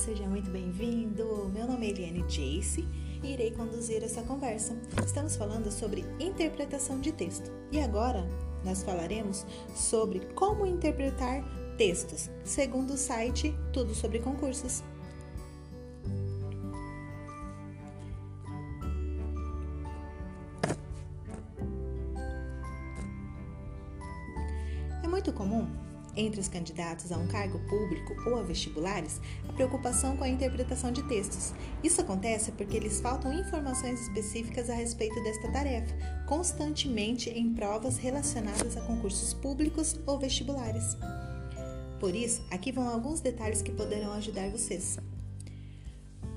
seja muito bem-vindo. Meu nome é Eliane Jace e irei conduzir essa conversa. Estamos falando sobre interpretação de texto e agora nós falaremos sobre como interpretar textos, segundo o site Tudo sobre Concursos. Entre os candidatos a um cargo público ou a vestibulares, a preocupação com a interpretação de textos. Isso acontece porque lhes faltam informações específicas a respeito desta tarefa, constantemente em provas relacionadas a concursos públicos ou vestibulares. Por isso, aqui vão alguns detalhes que poderão ajudar vocês.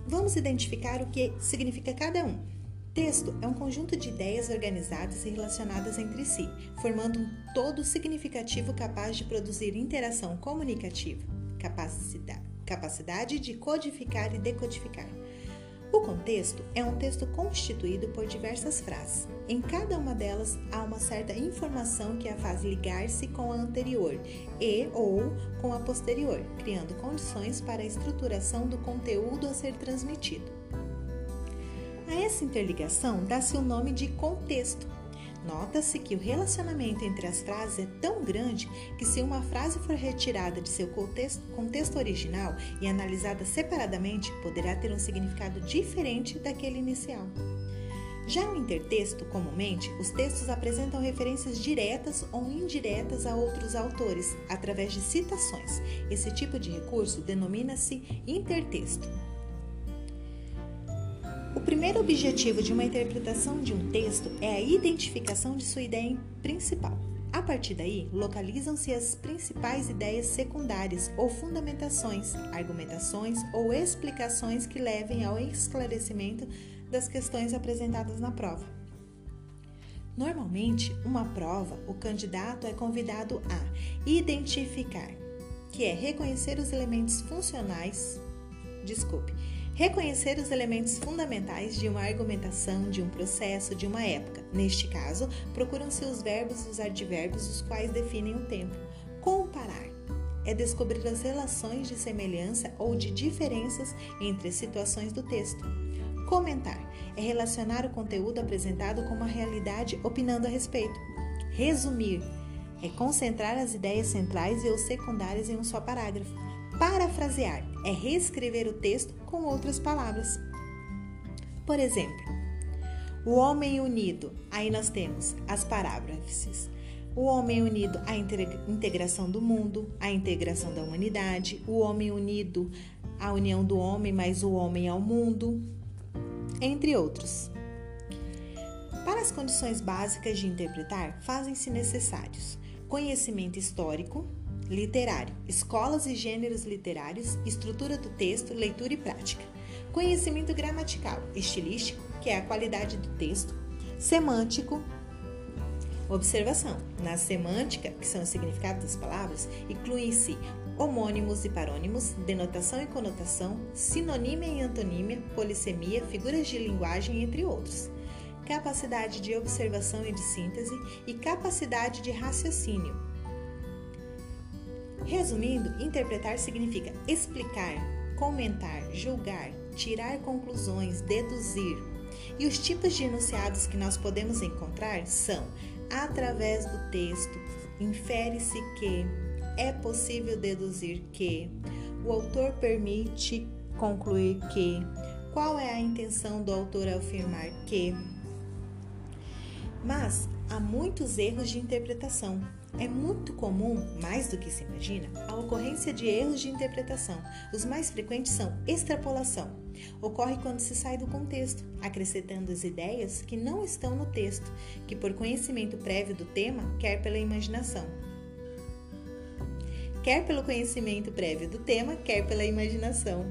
Vamos identificar o que significa cada um. Texto é um conjunto de ideias organizadas e relacionadas entre si, formando um todo significativo capaz de produzir interação comunicativa, capacidade, de codificar e decodificar. O contexto é um texto constituído por diversas frases. Em cada uma delas há uma certa informação que a faz ligar-se com a anterior e ou com a posterior, criando condições para a estruturação do conteúdo a ser transmitido. A essa interligação dá-se o nome de contexto. Nota-se que o relacionamento entre as frases é tão grande que, se uma frase for retirada de seu contexto, original e analisada separadamente, poderá ter um significado diferente daquele inicial. Já no intertexto, comumente, os textos apresentam referências diretas ou indiretas a outros autores, através de citações. Esse tipo de recurso denomina-se intertexto. O primeiro objetivo de uma interpretação de um texto é a identificação de sua ideia principal. A partir daí, localizam-se as principais ideias secundárias ou fundamentações, argumentações ou explicações que levem ao esclarecimento das questões apresentadas na prova. Normalmente, uma prova, o candidato é convidado a identificar, que é reconhecer os elementos funcionais, desculpe, Reconhecer os elementos fundamentais de uma argumentação, de um processo, de uma época. Neste caso, procuram-se os verbos e os advérbios, os quais definem o tempo. Comparar é descobrir as relações de semelhança ou de diferenças entre as situações do texto. Comentar é relacionar o conteúdo apresentado com uma realidade opinando a respeito. Resumir é concentrar as ideias centrais e os secundárias em um só parágrafo. Parafrasear é reescrever o texto com outras palavras. Por exemplo, o homem unido, aí nós temos as paráfrases. O homem unido, a integração do mundo, a integração da humanidade, o homem unido, a união do homem mais o homem ao mundo, entre outros. Para as condições básicas de interpretar, fazem-se necessários conhecimento histórico, literário, escolas e gêneros literários, estrutura do texto, leitura e prática. Conhecimento gramatical, estilístico, que é a qualidade do texto, semântico, observação. Na semântica, que são os significados das palavras, incluem-se homônimos e parônimos, denotação e conotação, sinonímia e antonímia, polissemia, figuras de linguagem, entre outros. Capacidade de observação e de síntese e capacidade de raciocínio, Resumindo, interpretar significa explicar, comentar, julgar, tirar conclusões, deduzir. E os tipos de enunciados que nós podemos encontrar são através do texto, infere-se que, é possível deduzir que, o autor permite concluir que, qual é a intenção do autor ao afirmar que. Mas há muitos erros de interpretação é muito comum, mais do que se imagina, a ocorrência de erros de interpretação. Os mais frequentes são extrapolação. Ocorre quando se sai do contexto, acrescentando as ideias que não estão no texto, que por conhecimento prévio do tema, quer pela imaginação. Quer pelo conhecimento prévio do tema, quer pela imaginação.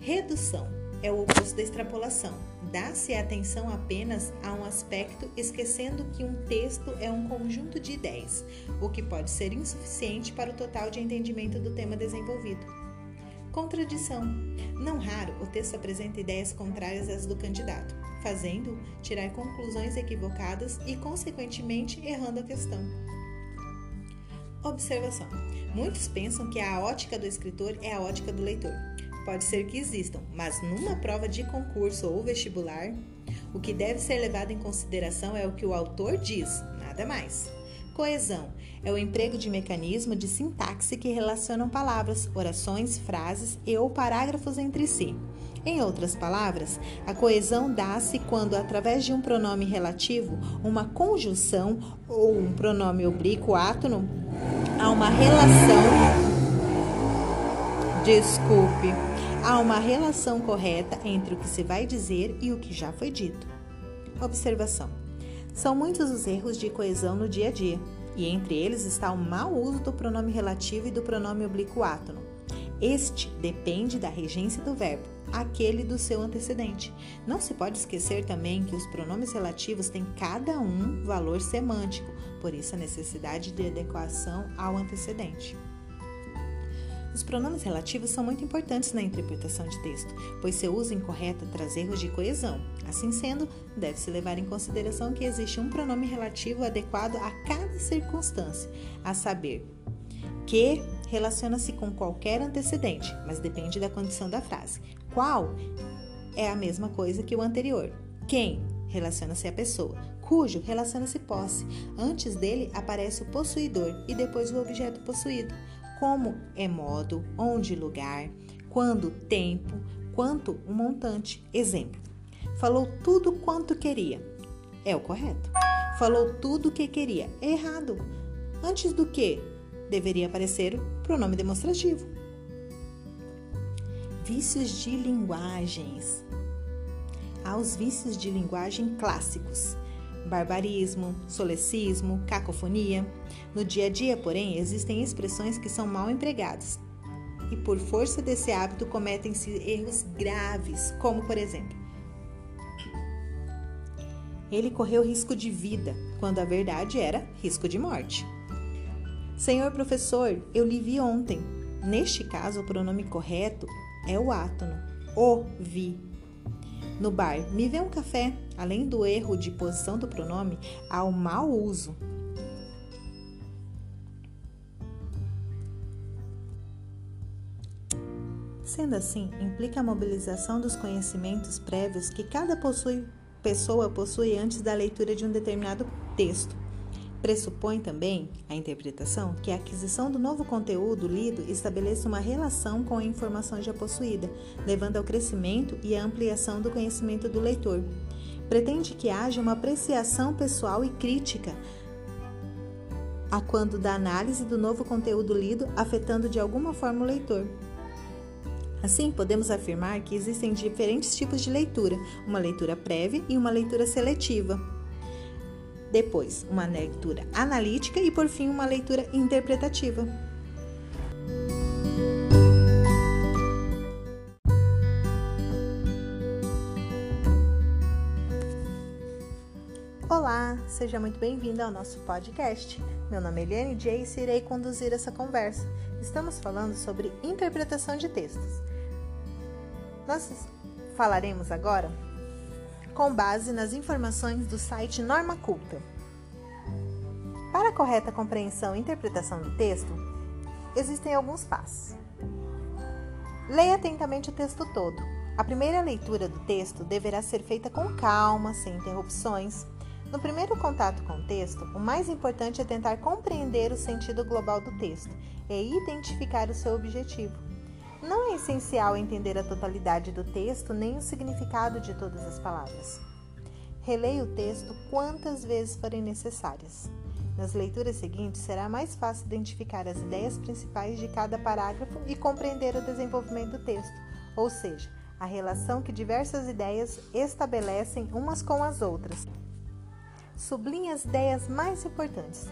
Redução é o oposto da extrapolação Dá-se atenção apenas a um aspecto, esquecendo que um texto é um conjunto de ideias, o que pode ser insuficiente para o total de entendimento do tema desenvolvido. Contradição. Não raro, o texto apresenta ideias contrárias às do candidato, fazendo-o tirar conclusões equivocadas e, consequentemente, errando a questão. Observação: muitos pensam que a ótica do escritor é a ótica do leitor. Pode ser que existam, mas numa prova de concurso ou vestibular, o que deve ser levado em consideração é o que o autor diz, nada mais. Coesão é o emprego de mecanismo de sintaxe que relacionam palavras, orações, frases e ou parágrafos entre si. Em outras palavras, a coesão dá-se quando, através de um pronome relativo, uma conjunção ou um pronome oblíquo átono, há uma relação. Desculpe. Há uma relação correta entre o que se vai dizer e o que já foi dito. Observação: São muitos os erros de coesão no dia a dia, e entre eles está o mau uso do pronome relativo e do pronome oblíquo átono. Este depende da regência do verbo, aquele do seu antecedente. Não se pode esquecer também que os pronomes relativos têm cada um valor semântico, por isso a necessidade de adequação ao antecedente. Os pronomes relativos são muito importantes na interpretação de texto, pois seu uso incorreto traz erros de coesão. Assim sendo, deve-se levar em consideração que existe um pronome relativo adequado a cada circunstância, a saber, que relaciona-se com qualquer antecedente, mas depende da condição da frase. Qual é a mesma coisa que o anterior. Quem relaciona-se à pessoa. Cujo relaciona-se posse. Antes dele aparece o possuidor e depois o objeto possuído como é modo, onde lugar, quando tempo, quanto um montante. Exemplo: falou tudo quanto queria. É o correto. Falou tudo o que queria. É errado. Antes do que deveria aparecer o pronome demonstrativo. Vícios de linguagens. Há os vícios de linguagem clássicos barbarismo, solecismo, cacofonia. No dia a dia, porém, existem expressões que são mal empregadas e, por força desse hábito, cometem-se erros graves, como, por exemplo, ele correu risco de vida, quando a verdade era risco de morte. Senhor professor, eu lhe vi ontem. Neste caso, o pronome correto é o átono. O vi. No bar, me vê um café. Além do erro de posição do pronome, há o mau uso. Sendo assim, implica a mobilização dos conhecimentos prévios que cada possui, pessoa possui antes da leitura de um determinado texto. Pressupõe também a interpretação que a aquisição do novo conteúdo lido estabeleça uma relação com a informação já possuída, levando ao crescimento e à ampliação do conhecimento do leitor. Pretende que haja uma apreciação pessoal e crítica a quando da análise do novo conteúdo lido afetando de alguma forma o leitor. Assim, podemos afirmar que existem diferentes tipos de leitura: uma leitura prévia e uma leitura seletiva depois uma leitura analítica e por fim uma leitura interpretativa. Seja muito bem-vindo ao nosso podcast. Meu nome é Eliane Jace e irei conduzir essa conversa. Estamos falando sobre interpretação de textos. Nós falaremos agora com base nas informações do site Norma Culta. Para a correta compreensão e interpretação do texto, existem alguns passos. Leia atentamente o texto todo. A primeira leitura do texto deverá ser feita com calma, sem interrupções. No primeiro contato com o texto, o mais importante é tentar compreender o sentido global do texto e identificar o seu objetivo. Não é essencial entender a totalidade do texto nem o significado de todas as palavras. Releia o texto quantas vezes forem necessárias. Nas leituras seguintes, será mais fácil identificar as ideias principais de cada parágrafo e compreender o desenvolvimento do texto, ou seja, a relação que diversas ideias estabelecem umas com as outras. Sublinhe as ideias mais importantes.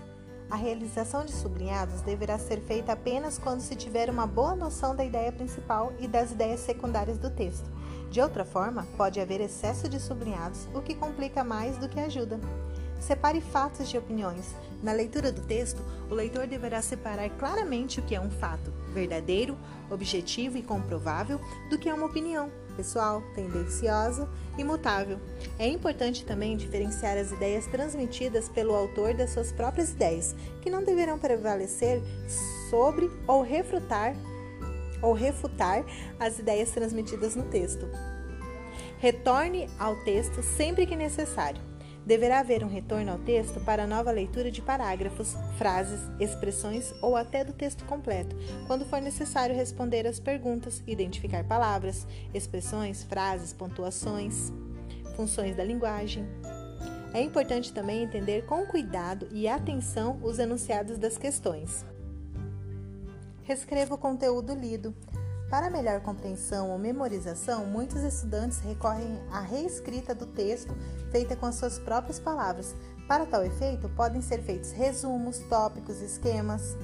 A realização de sublinhados deverá ser feita apenas quando se tiver uma boa noção da ideia principal e das ideias secundárias do texto. De outra forma, pode haver excesso de sublinhados, o que complica mais do que ajuda. Separe fatos de opiniões. Na leitura do texto, o leitor deverá separar claramente o que é um fato verdadeiro, objetivo e comprovável do que é uma opinião pessoal, tendenciosa e mutável. É importante também diferenciar as ideias transmitidas pelo autor das suas próprias ideias, que não deverão prevalecer sobre ou refutar ou refutar as ideias transmitidas no texto. Retorne ao texto sempre que necessário. Deverá haver um retorno ao texto para nova leitura de parágrafos, frases, expressões ou até do texto completo, quando for necessário responder às perguntas, identificar palavras, expressões, frases, pontuações, funções da linguagem. É importante também entender com cuidado e atenção os enunciados das questões. Reescreva o conteúdo lido. Para melhor compreensão ou memorização, muitos estudantes recorrem à reescrita do texto feita com as suas próprias palavras. Para tal efeito, podem ser feitos resumos, tópicos, esquemas.